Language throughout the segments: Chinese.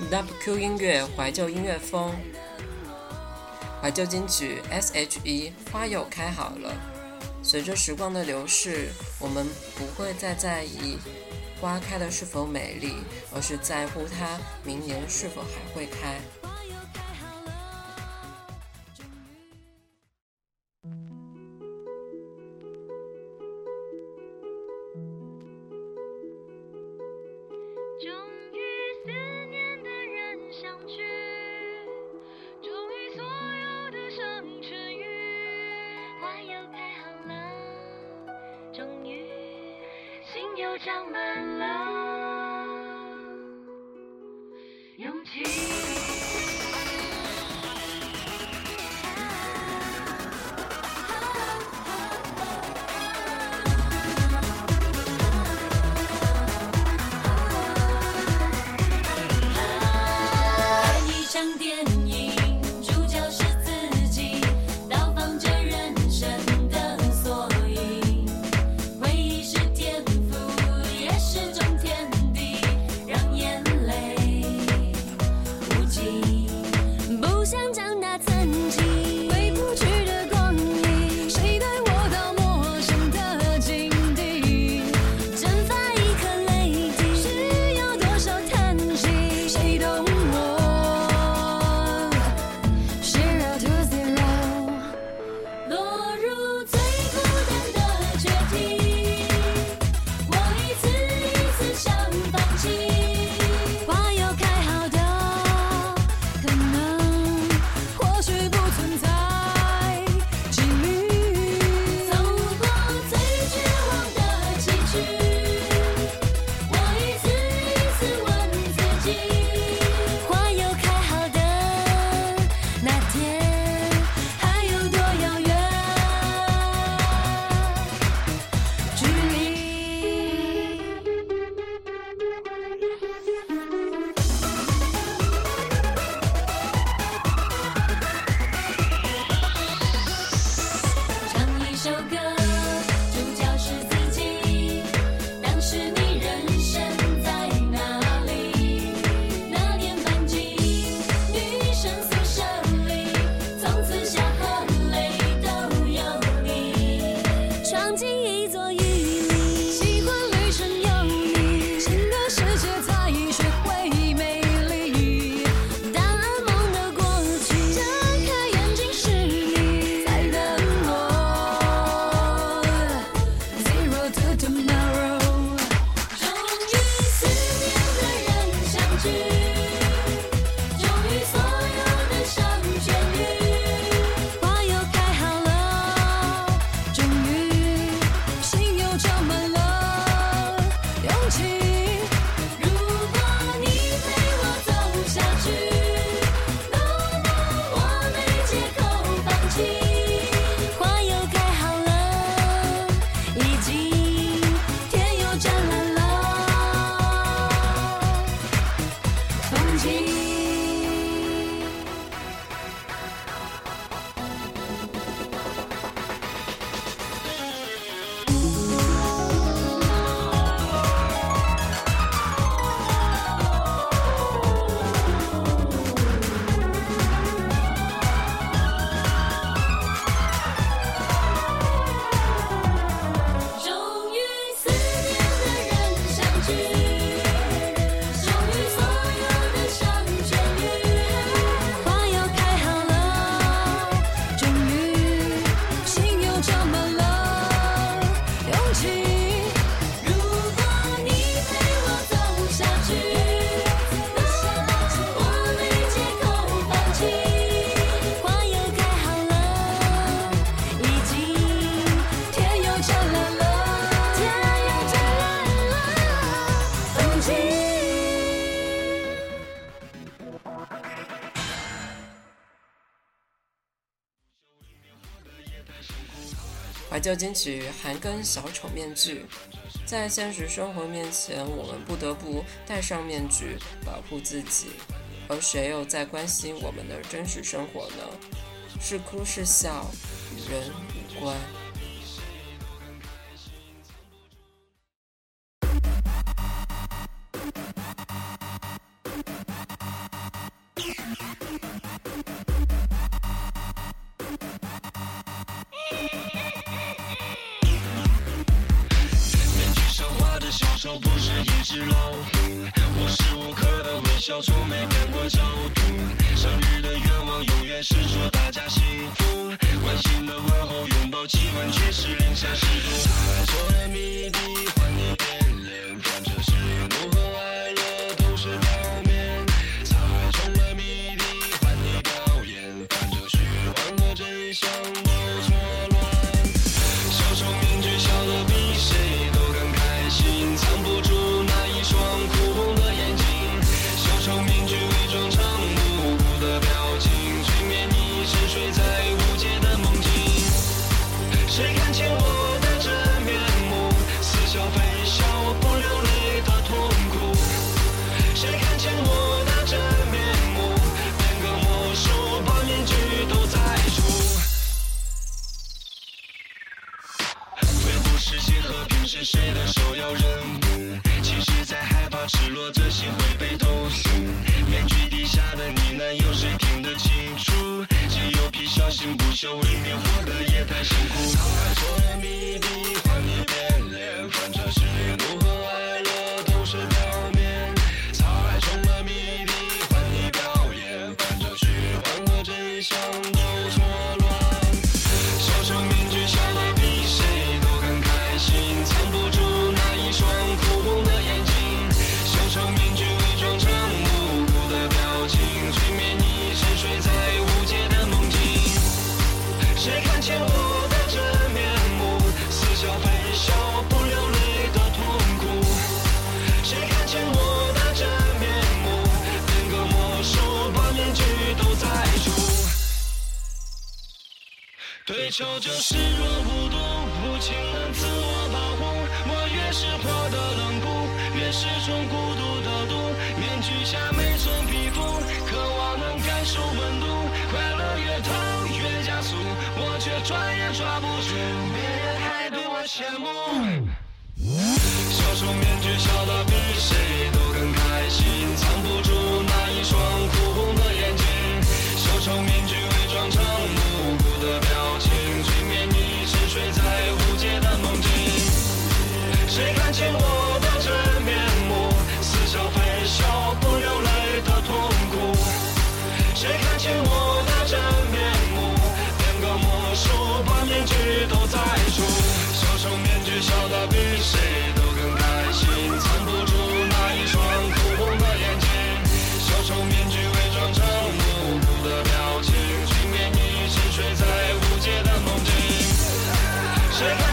WQ 音乐怀旧音乐风，怀旧金曲 S.H.E 花又开好了。随着时光的流逝，我们不会再在意花开的是否美丽，而是在乎它明年是否还会开。又长满了勇气。怀旧金曲韩庚小丑面具，在现实生活面前，我们不得不戴上面具保护自己，而谁又在关心我们的真实生活呢？是哭是笑，与人无关。是谁的手要任务？其实，在害怕赤裸这心会被投诉。面具底下的呢喃，有谁听得清楚？只有皮小心不朽，未免活得也太辛苦。沧海做谜底，笔换你变脸，反正失烈怒和。求救视若无睹，无情能自我保护。我越是活得冷酷，越是种孤独的毒。面具下每寸皮肤，渴望能感受温度。快乐越痛越加速，我却抓也抓不住。别人还对我羡慕，笑出面具笑。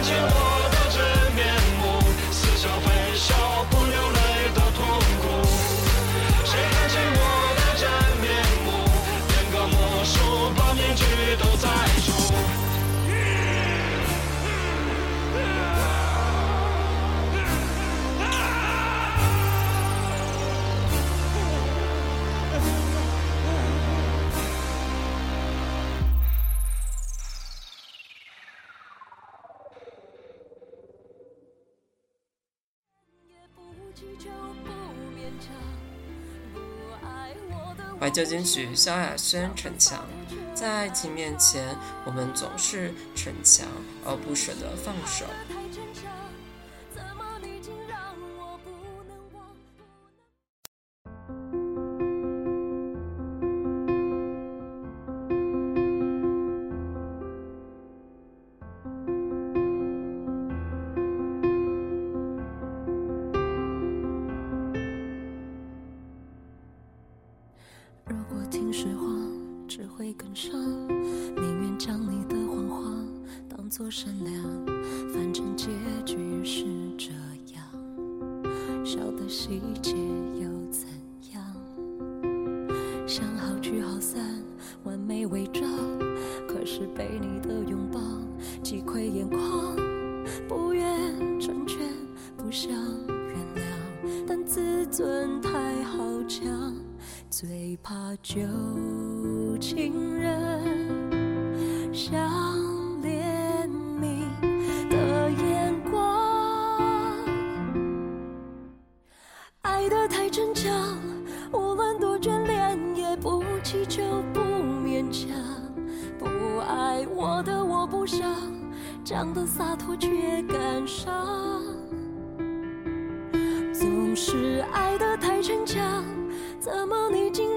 you. 究竟许萧亚轩逞强，在爱情面前，我们总是逞强而不舍得放手。被你的拥抱击溃眼眶，不愿成全，不想原谅，但自尊太好强。最怕旧情人。想。是爱得太逞强，怎么你竟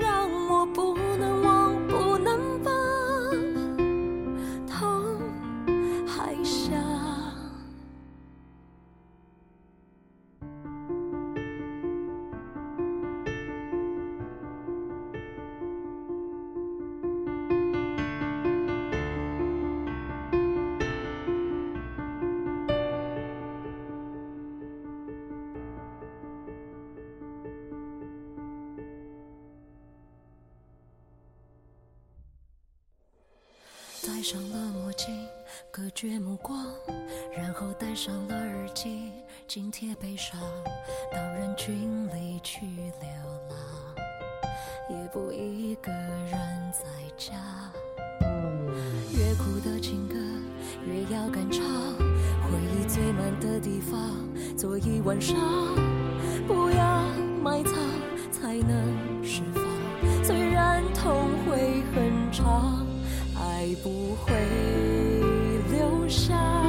隔绝目光，然后戴上了耳机，紧贴悲伤，到人群里去流浪，也不一个人在家。越苦的情歌越要敢唱，回忆最满的地方，坐一晚上，不要埋藏，才能释放。虽然痛会很长。爱不会伤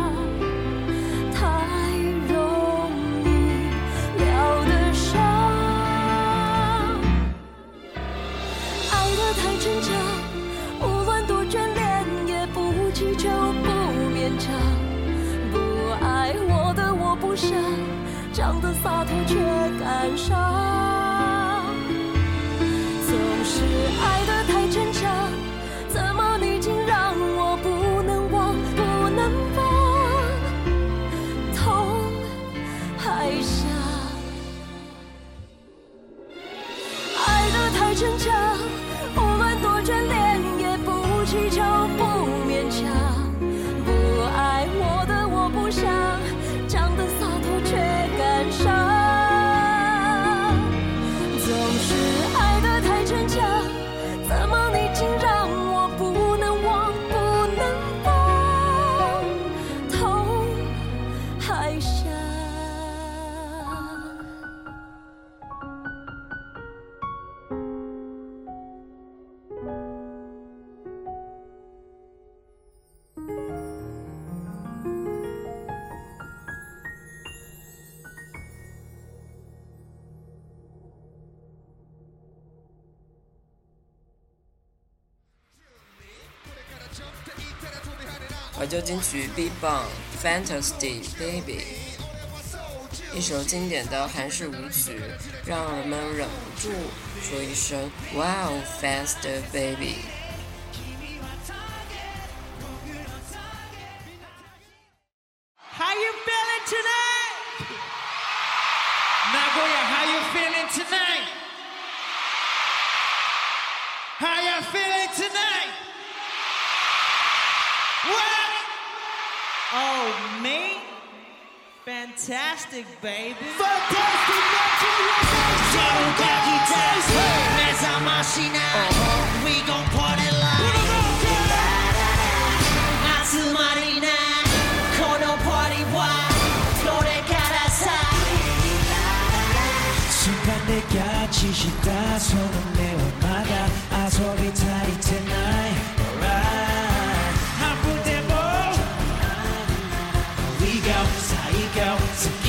旧金曲 Be Bang Fantasy Baby，一首经典的韩式舞曲，让人们忍不住说一声 Wow Fast Baby。Fantastic, baby. Fantastic, Mesa Machina. We gon' party like. Natsu Marina. Kono party wa. Flore kara sa. Alright 半分でも We go 最高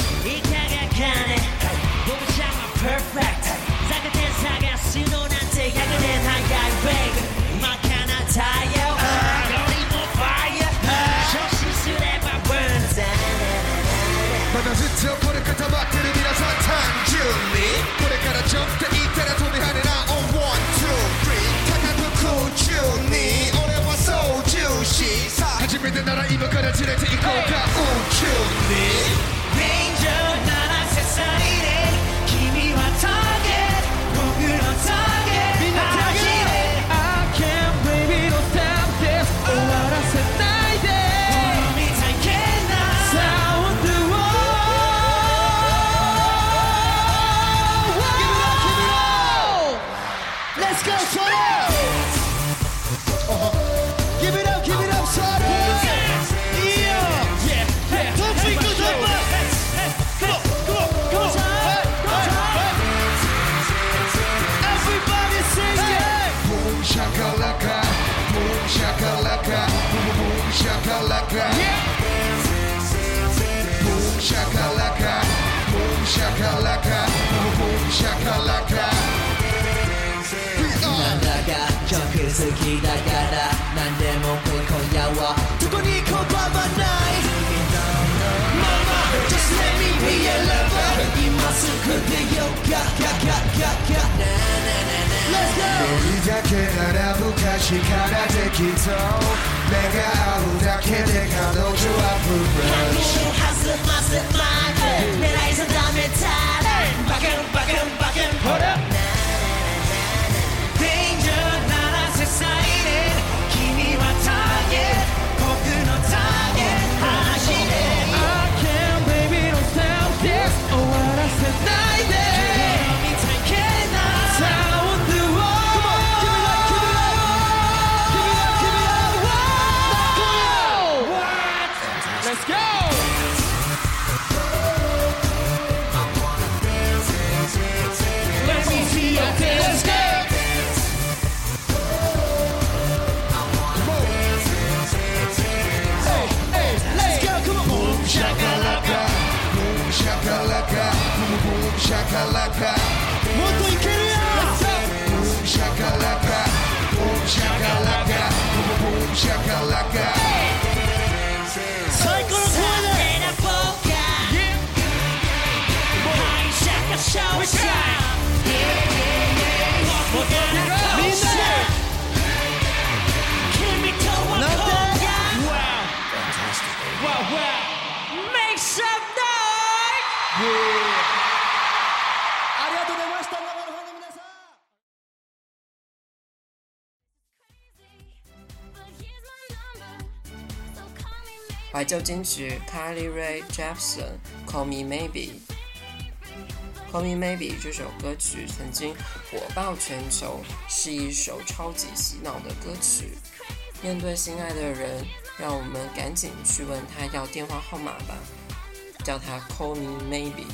opportunity to equal. 好きだから何でも来い今夜はどこに拒まない Just let me be your lover 今すぐ出ようかかかかか Let's go 恋だけなら昔からできそう目が合うだけで彼女はプロ弾ませませませ狙い定めたらバカンバカンバカン Hold up 怀旧金曲，Carly Rae Jepsen《Call Me Maybe》。《Call Me Maybe》这首歌曲曾经火爆全球，是一首超级洗脑的歌曲。面对心爱的人。让我们赶紧去问他要电话号码吧叫他 call me maybe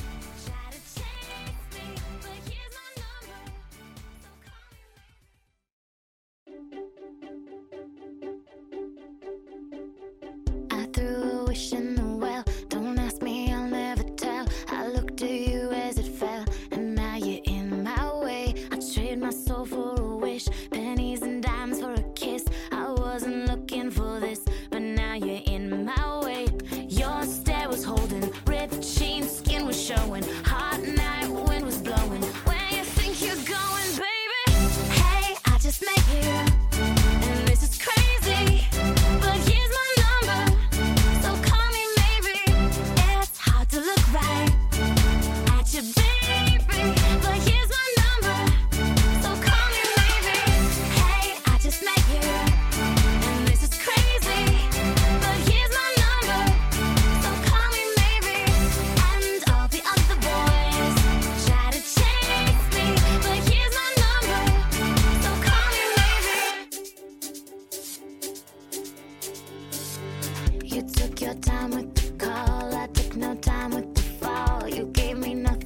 you gave me nothing.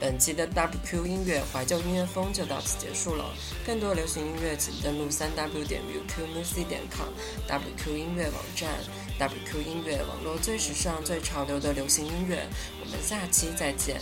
本期的 WQ 音乐怀旧音乐风就到此结束了。更多流行音乐，请登录三 W 点 WQMusic 点 com，WQ 音乐网站，WQ 音乐网络最时尚、最潮流的流行音乐。我们下期再见。